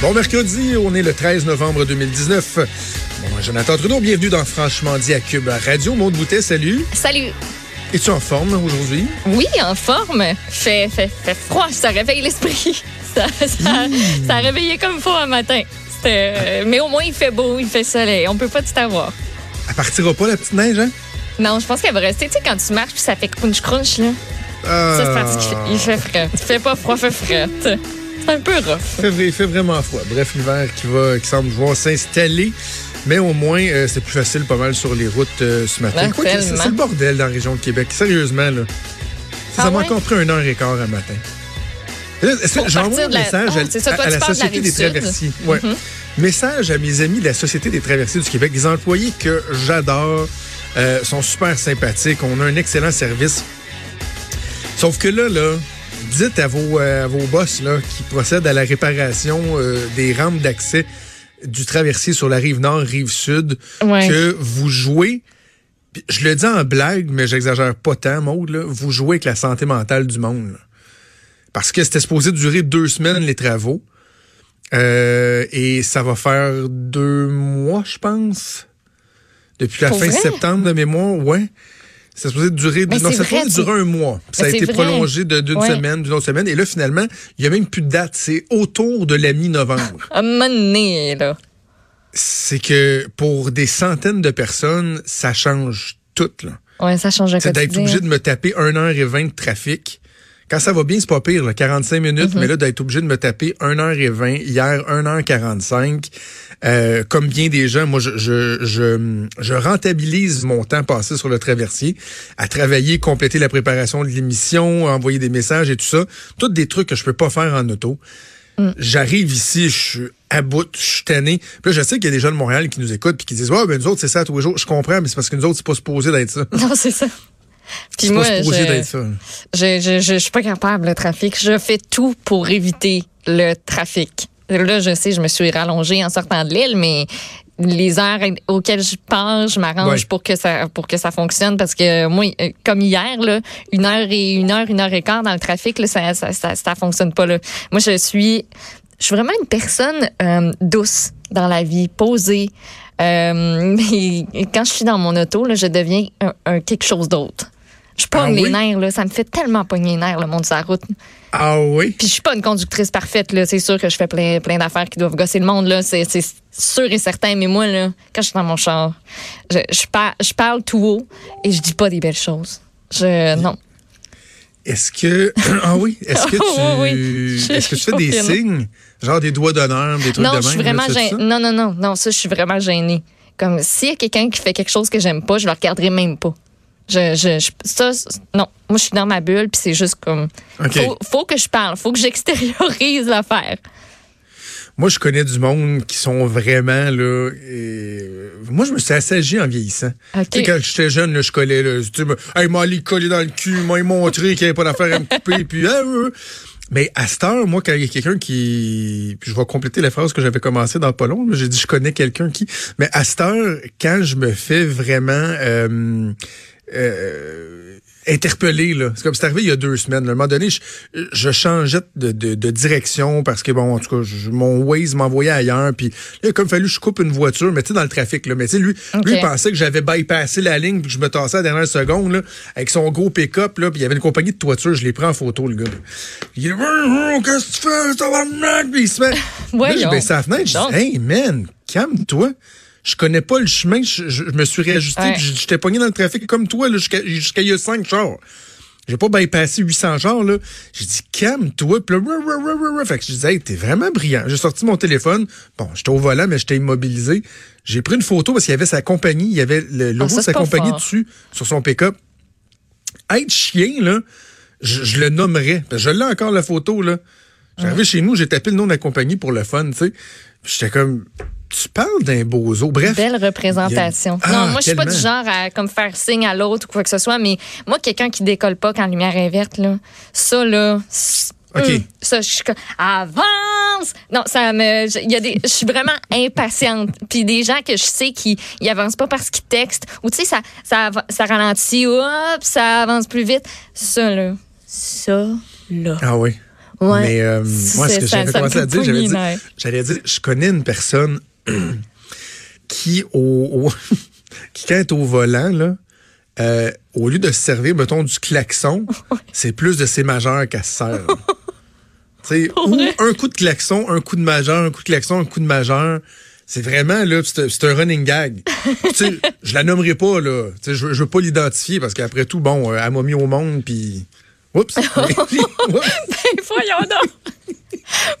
Bon mercredi, on est le 13 novembre 2019. Bon, Jonathan Trudeau, bienvenue dans Franchement dit à Cube Radio. Maud Boutet, salut. Salut. Es-tu en forme aujourd'hui? Oui, en forme. Fait, fait, fait froid, ça réveille l'esprit. Ça, ça, ça a réveillé comme froid un matin. Euh, mais au moins, il fait beau, il fait soleil. On peut pas tout avoir. Elle partira pas, la petite neige, hein? Non, je pense qu'elle va rester. Tu sais, quand tu marches puis ça fait crunch-crunch, là. Ah, Ça, c'est parce qu'il fait, frais. Il fait pas froid, fait frais. C'est un peu rough. il fait, vrai- il fait vraiment froid. Bref, l'hiver qui va, qui semble vouloir s'installer. Mais au moins, euh, c'est plus facile pas mal sur les routes euh, ce matin. Que c'est le bordel dans la région de Québec. Sérieusement, là. Ça Ah m'a ouais? encore pris une heure et quart un matin. J'envoie un la- message Ah, à- c'est ça, toi, à, tu la Société des traversiers. Ouais. Mhm. Message à mes amis de la Société des traversiers du Québec, des employés que j'adore, euh, sont super sympathiques, on a un excellent service. Sauf que là, là, dites à vos, euh, à vos boss là, qui procèdent à la réparation euh, des rampes d'accès du traversier sur la rive nord, rive sud, Ouais. que vous jouez. Je le dis en blague, mais j'exagère pas tant, Maud, là, vous jouez avec la santé mentale du monde. là. Parce que c'était supposé durer deux semaines, les travaux. Euh, et ça va faire deux mois, je pense. Depuis la Pour fin vrai? septembre de mémoire, ouais. C'est supposé durer, Mais non, c'est vrai, durer un mois. Ça a été vrai. prolongé d'une Ouais. semaine, d'une autre semaine. Et là, finalement, il y a même plus de date. C'est autour de la mi-novembre. À un moment donné, là. c'est que pour des centaines de personnes, ça change tout. là. Ouais, ça change C'est d'être obligé de me taper 1h20 de trafic. Quand ça va bien, c'est pas pire, là, 45 minutes, Mhm. mais là, d'être obligé de me taper 1h20, hier 1h45. Euh, comme bien des gens, moi, je, je, je, je rentabilise mon temps passé sur le traversier à travailler, compléter la préparation de l'émission, envoyer des messages et tout ça. Tous des trucs que je peux pas faire en auto. J'arrive ici, je suis à bout, je suis tanné. Puis là, je sais qu'il y a des gens de Montréal qui nous écoutent puis qui disent Ouais, ben nous autres, c'est ça tous les jours. Je comprends, mais c'est parce que nous autres, c'est pas supposé d'être ça. Non, c'est ça. Puis moi, pas je, je, je, je, suis pas capable, le trafic. Je fais tout pour éviter le trafic. Là, je sais, je me suis rallongée en sortant de l'île, mais les heures auxquelles je pars, je m'arrange Ouais. pour que ça pour que ça fonctionne parce que moi euh, comme hier là, une heure et une heure une heure et quart dans le trafic là, ça ça ça, ça fonctionne pas là. Moi je suis je suis vraiment une personne euh, douce dans la vie, posée. Euh, mais quand je suis dans mon auto là, je deviens un, un quelque chose d'autre. Je pogne Ah les nerfs là, ça me fait tellement pogner les nerfs le monde sur la route. Ah oui? Puis je suis pas une conductrice parfaite là, c'est sûr que je fais plein plein d'affaires qui doivent gosser le monde là, c'est sûr et certain mais moi là, quand je suis dans mon char, je je, par- je parle tout haut et je dis pas des belles choses. Je non. Est-ce que. Ah oui? Est-ce que tu. Oui, oui. Est-ce que tu fais des signes? Genre des doigts d'honneur, des trucs Non, de même? je suis vraiment? Non non non, non, ça je suis vraiment gênée. Comme s'il y a quelqu'un qui fait quelque chose que j'aime pas, je le regarderai même pas. Je, je, je- ça, non. Moi, je suis dans ma bulle, puis c'est juste comme. OK. Faut, faut que je parle, faut que j'extériorise l'affaire. Moi, je connais du monde qui sont vraiment, là. et- Moi, je me suis assagi en vieillissant. OK. Tu sais, quand j'étais jeune, là, je collais, là. Tu hey, m'a allé coller dans le cul, m'a montré qu'il n'y avait pas d'affaire à me couper, puis. ah, euh. Mais à cette heure, moi, quand il y a quelqu'un qui. Puis je vais compléter la phrase que j'avais commencé dans pas long, j'ai dit je connais quelqu'un qui. Mais à cette heure, quand je me fais vraiment. euh, euh, interpellé là. C'est comme c'est arrivé il y a deux semaines. là. À un moment donné, je, je changeais de, de, de direction parce que bon, en tout cas, je- mon Waze m'envoyait ailleurs. Puis là, il a comme fallu que je coupe une voiture, mais tu sais dans le trafic là. Mais tu sais lui, lui il pensait que j'avais bypassé la ligne puis que je me tassais à la dernière seconde là avec son gros pick-up là. Puis il y avait une compagnie de toiture, je l'ai pris en photo le gars. Il dit qu'est-ce que tu fais, tabarnak? Puis il se met. Là, Voyons. baissé la fenêtre, je dis Hey man, calme-toi. Je connais pas le chemin, je, je- je me suis réajusté, Ouais. puis j'étais pogné dans le trafic comme toi, là, jusqu'à jusqu'à il y a cinq chars. J'ai pas bypassé 800 chars, là. J'ai dit, calme-toi. Puis là. Fait que je disais, hey, t'es vraiment brillant. J'ai sorti mon téléphone. Bon, j'étais au volant, mais j'étais immobilisé. J'ai pris une photo parce qu'il y avait sa compagnie, il y avait le logo Ah, ça, de sa compagnie fort. dessus, sur son pick-up. Être chien, là, je, je le nommerais. Je l'ai encore, la photo, là. J'arrivais chez nous, j'ai tapé le nom de la compagnie pour le fun, tu sais. J'étais comme, tu parles d'un bozo. Bref. Belle représentation. Non, Ah, moi, je suis pas du genre à comme faire signe à l'autre ou quoi que ce soit, mais moi, quelqu'un qui décolle pas quand la lumière est verte, là, ça, là, OK. ça, je suis comme, avance! Non, ça me, je- il y a des, je suis vraiment impatiente. Puis des gens que je sais qui, ils avancent pas parce qu'ils textent, ou tu sais, ça, ça, ça ralentit, hop, ça avance plus vite. Ça, là, ça, là. Ah oui. Ouais. Mais euh, moi, ce que j'avais commencé à dire, j'avais dit, j'allais dire, je connais une personne qui, au, au- qui quand est au volant, là, euh, au lieu de se servir, mettons, du klaxon, c'est plus de ses majeurs qu'elle se sert. Tu sais, ou un coup de klaxon, un coup de majeur, un coup de klaxon, un coup de majeur. C'est vraiment, là, c'est un running gag. je la nommerai pas, là. Je, veux- je veux pas l'identifier parce qu'après tout, bon, euh, elle m'a mis au monde, puis... Oups! Ben, voyons donc.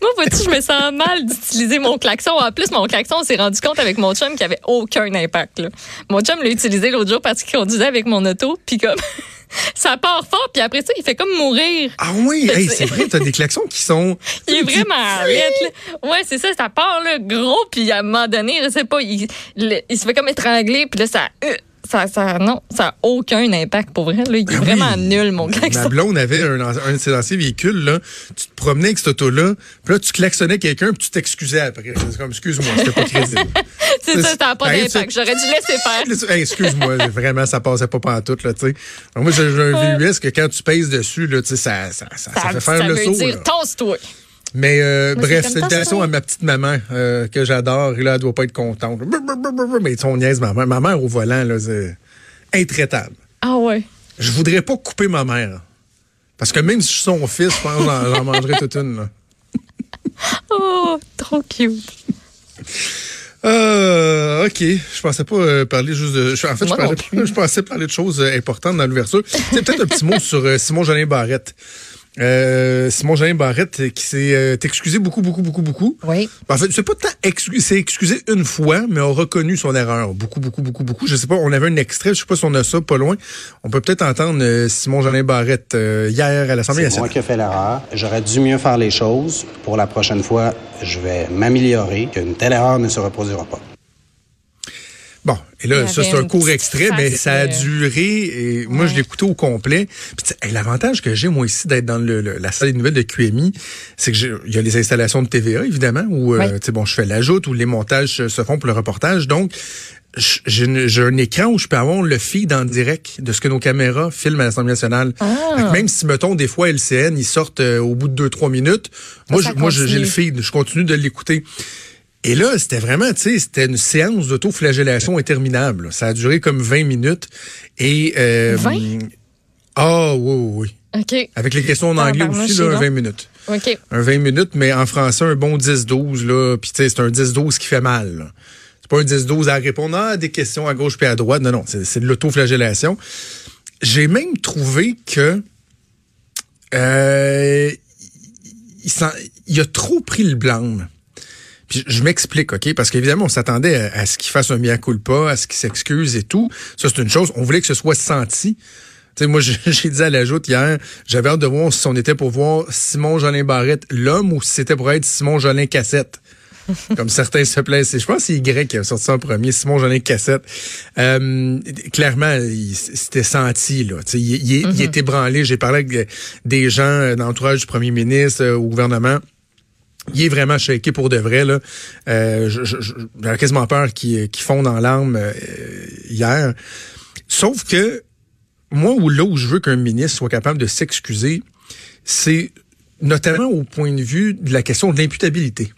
Moi, vois-tu, je me sens mal d'utiliser mon klaxon. En plus, mon klaxon, on s'est rendu compte avec mon chum qu'il n'y avait aucun impact. là. Mon chum l'a utilisé l'autre jour parce qu'il conduisait avec mon auto, puis comme ça part fort, puis après ça, il fait comme mourir. Ah oui, hey, c'est vrai, t'as des klaxons qui sont... Il est vraiment là. Ouais, c'est ça, ça part là, gros, puis à un moment donné, je sais pas, il, il se fait comme étrangler, puis là, ça, euh, ça, ça, non, ça a aucun impact pour vrai. Là. Il est Ah vraiment oui. nul, mon Ma klaxon. blonde avait un, un de ses anciens véhicules, là. Tu te promenais avec cette auto-là, puis là, tu klaxonnais quelqu'un, puis tu t'excusais après. C'est comme, excuse-moi, c'était pas crédible. C'est ça, ça n'a pas d'impact. J'aurais dû laisser faire. Hey, excuse-moi, vraiment, ça passait pas pantoute, là, tu sais. Alors, Moi, j'ai un VUS que quand tu pèses dessus, là, ça, ça, ça, ça fait faire ça le veut saut, dire, là. Mais euh, Moi, bref, salutations ça, à ma petite maman euh, que j'adore. Et là, elle doit pas être contente. Mais son niaise, ma mère. Ma mère au volant, là, c'est intraitable. Ah ouais. Je voudrais pas couper ma mère. Parce que même si je suis son fils, je pense que j'en mangerais toute une. Là. Oh, trop cute. Euh, OK. Je pensais pas euh, parler juste de... je- En fait, je, Moi parlais- je pensais parler de choses euh, importantes dans l'ouverture. C'est peut-être un petit mot sur Simon Jolin Barrette. Euh, Simon Jolin Barrette euh, qui s'est euh, excusé beaucoup, beaucoup, beaucoup, beaucoup. Oui. En fait, c'est pas tant excusé, c'est excusé une fois, mais a reconnu son erreur. Beaucoup, beaucoup, beaucoup, beaucoup. Je sais pas, on avait un extrait, je sais pas si on a ça pas loin. On peut peut-être entendre euh, Simon Jolin Barrette euh, hier à l'Assemblée C'est moi nationale. qui ai fait l'erreur. J'aurais dû mieux faire les choses. Pour la prochaine fois, je vais m'améliorer, qu'une telle erreur ne se reproduira pas. Bon, et là, ça, c'est un court extrait, mais ça a euh, duré, et moi, je écouté au complet. Hey, l'avantage que j'ai, moi, ici, d'être dans le, le- la salle des nouvelles de QMI, c'est que j'ai- il y a les installations de TVA, évidemment, où, euh, Ouais. tu sais, bon, je fais l'ajout, où les montages se- font pour le reportage. Donc, j'ai un écran où je peux avoir le feed en direct de ce que nos caméras filment à l'Assemblée nationale. Ah. Même si, mettons, des fois, LCN, ils sortent euh, au bout de deux, trois minutes, moi, ça je- moi, j'ai le feed, je continue de l'écouter. Et là, c'était vraiment, tu sais, c'était une séance d'autoflagellation interminable. Ça a duré comme 20 minutes. Et euh, 20? Ah oui, oui, oui. OK. Avec les questions en Ah, anglais aussi, là, un long. 20 minutes. OK. Un 20 minutes, mais en français, un bon 10-12, là. Puis, tu sais, c'est un 10-12 qui fait mal. là. C'est pas un 10-12 à répondre à des questions à gauche puis à droite. Non, non, c'est de l'autoflagellation. J'ai même trouvé que euh, il, il a trop pris le blâme. Puis je m'explique, OK? Parce qu'évidemment, on s'attendait à, à ce qu'il fasse un mea culpa, à ce qu'il s'excuse et tout. Ça, c'est une chose. On voulait que ce soit senti. Moi, j'ai dit à la joute hier, j'avais hâte de voir si on était pour voir Simon Jolin Barrette, l'homme, ou si c'était pour être Simon Jolin Cassette. Comme certains se plaisent. Je pense que c'est Y qui a sorti ça en premier, Simon Jolin Cassette. Euh, clairement, c'était senti, là. Il, il, il était branlé. J'ai parlé avec des gens euh, dans l'entourage du premier ministre, euh, au gouvernement. Il est vraiment shaké pour de vrai. Là. Euh, J'avais quasiment peur qu'il qu'il fonde en larmes euh, hier. Sauf que moi, ou là où je veux qu'un ministre soit capable de s'excuser, c'est notamment au point de vue de la question de l'imputabilité.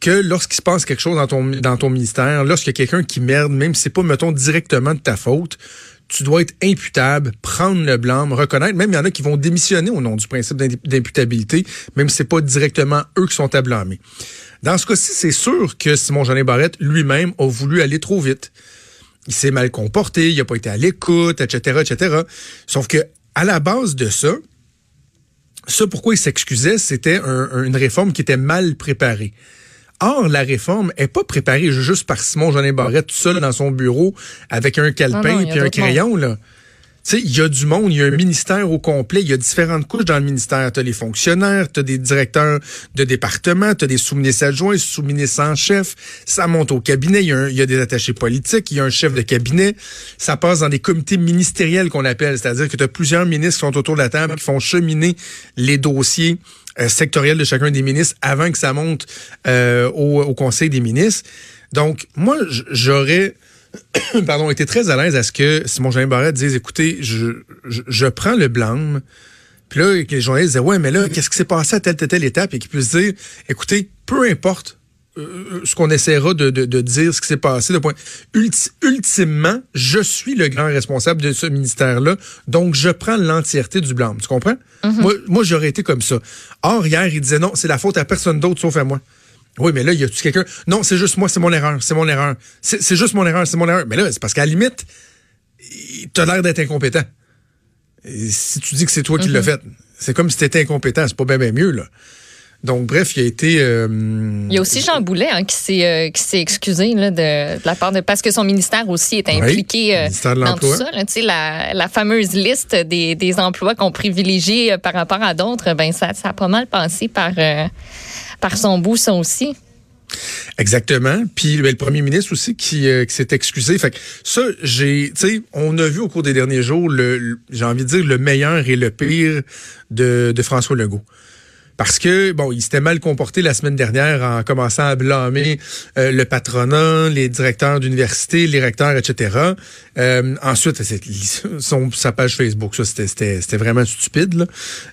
Que lorsqu'il se passe quelque chose dans ton, dans ton ministère, lorsqu'il y a quelqu'un qui merde, même si c'est pas, mettons, directement de ta faute, tu dois être imputable, prendre le blâme, reconnaître. Même il y en a qui vont démissionner au nom du principe d'im- d'imputabilité, même si c'est pas directement eux qui sont à blâmer. Dans ce cas-ci, c'est sûr que Simon Jeanin Barrette lui-même a voulu aller trop vite. Il s'est mal comporté, il a pas été à l'écoute, etc., etc. Sauf que à la base de ça, ce pourquoi il s'excusait, c'était un- un- une réforme qui était mal préparée. Or, la réforme est pas préparée juste par Simon Jeanin Barrette tout seul dans son bureau avec un calepin et un crayon, là. Sais, il y a du monde, il y a un ministère au complet, il y a différentes couches dans le ministère. Tu as les fonctionnaires, tu as des directeurs de département, tu as des sous-ministres adjoints, sous-ministres en chef. Ça monte au cabinet, il y, a des attachés politiques, il y a un chef de cabinet. Ça passe dans des comités ministériels qu'on appelle, c'est-à-dire que tu as plusieurs ministres qui sont autour de la table, qui font cheminer les dossiers euh, sectoriels de chacun des ministres avant que ça monte euh, au, Conseil des ministres. Donc, moi, j'aurais pardon, été très à l'aise à ce que Simon Jean Barrette dise, écoutez, je, je, je prends le blâme, Puis là, les journalistes disaient, ouais, mais là, qu'est-ce qui s'est passé à telle, telle, telle étape? Et qu'ils puissent dire, écoutez, peu importe euh, ce qu'on essaiera de, de, de, dire, ce qui s'est passé. Le point. ultimement, je suis le grand responsable de ce ministère-là, donc je prends l'entièreté du blâme. Tu comprends? Mm-hmm. Moi, moi j'aurais été comme ça. Or, hier, il disait non, c'est la faute à personne d'autre sauf à moi. Oui, mais là, y a-tu quelqu'un? Non, c'est juste moi, c'est mon erreur, c'est mon erreur. C'est juste mon erreur, c'est mon erreur. Mais là, c'est parce qu'à la limite, t'as l'air d'être incompétent. Et si tu dis que c'est toi qui l'as Mm-hmm. fait, c'est comme si t'étais incompétent, c'est pas bien, bien mieux, là. Donc, bref, il a été. Euh, Il y a aussi Jean Boulet hein, qui s'est euh, excusé là, de, de la part de parce que son ministère aussi est impliqué Oui, euh, ministère de dans tout l'Emploi. ça. Là, la, la fameuse liste des, des emplois qu'on privilégie euh, par rapport à d'autres, ben ça, ça a pas mal passé par par son bout aussi. Exactement. Puis ben, le premier ministre aussi qui, euh, qui s'est excusé. Fait que ça, j'ai, tu sais, on a vu au cours des derniers jours, le, j'ai envie de dire le meilleur et le pire de, de François Legault. Parce que, bon, il s'était mal comporté la semaine dernière en commençant à blâmer euh, le patronat, les directeurs d'université, les recteurs, etc. Euh, ensuite, son, sa page Facebook, ça, c'était- vraiment stupide,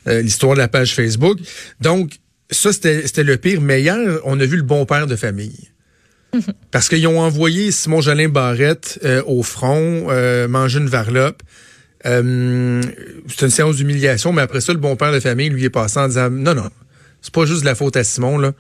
l'histoire de la page Facebook. Donc, ça, c'était c'était le pire. Mais hier, on a vu le bon père de famille. Parce qu'ils ont envoyé Simon Jolin Barrette euh, au front, euh, manger une varlope. Euh, c'est une séance d'humiliation, mais après ça, le bon père de famille lui est passé en disant non, non, c'est pas juste de la faute à Simon, là.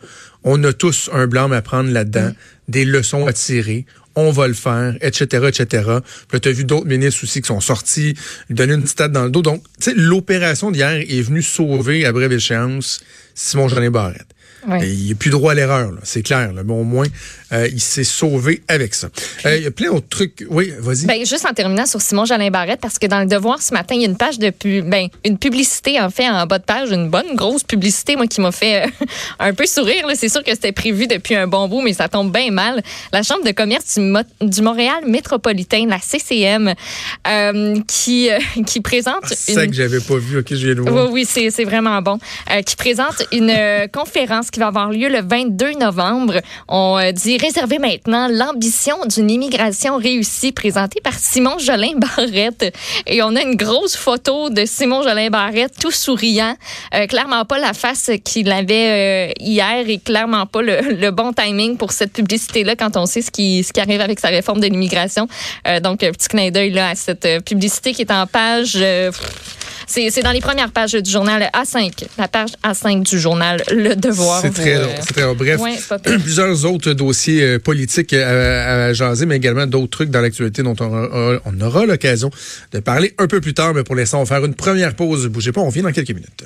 On a tous un blâme à prendre là-dedans, des leçons à tirer. On va le faire, etc., etc. Puis tu as vu d'autres ministres aussi qui sont sortis, lui donner une petite tête dans le dos. Donc, tu sais, l'opération d'hier est venue sauver, à brève échéance, Simon Jolin Barrette. Il n'y a plus droit à l'erreur, c'est clair. Là, mais au moins, euh, il s'est sauvé avec ça. Euh, Il y a plein d'autres trucs. Oui, vas-y. Ben, juste en terminant sur Simon Jolin Barrette, parce que dans le Devoir ce matin, il y a une page de pu- ben, une publicité en fait en bas de page, une bonne grosse publicité, moi qui m'a fait euh, un peu sourire. C'est sûr que c'était prévu depuis un bon bout, mais ça tombe bien mal. La Chambre de commerce du, Mo- du Montréal métropolitain, la CCM, euh, qui euh, qui présente c'est ça une que j'avais pas vu. OK, je viens de oui, voir. oui, c'est c'est vraiment bon. Euh, qui présente une euh, conférence qui va avoir lieu le 22 novembre. On euh, dit réserver maintenant l'ambition d'une immigration réussie, présentée par Simon Jolin Barrette. Et on a une grosse photo de Simon Jolin Barrette, tout souriant. Euh, clairement pas la face qu'il avait euh, hier et clairement pas le, bon timing pour cette publicité-là quand on sait ce qui, ce qui arrive avec sa réforme de l'immigration. Donc, un petit clin d'œil à cette publicité qui est en page... c'est dans les premières pages du journal A5, la page A5 du journal Le Devoir. C'est très, euh. Bref, ouais, plusieurs autres dossiers euh, politiques à, à jaser, mais également d'autres trucs dans l'actualité dont on aura, on aura l'occasion de parler un peu plus tard. Mais pour l'instant, on va faire une première pause. Bougez pas, on vient dans quelques minutes.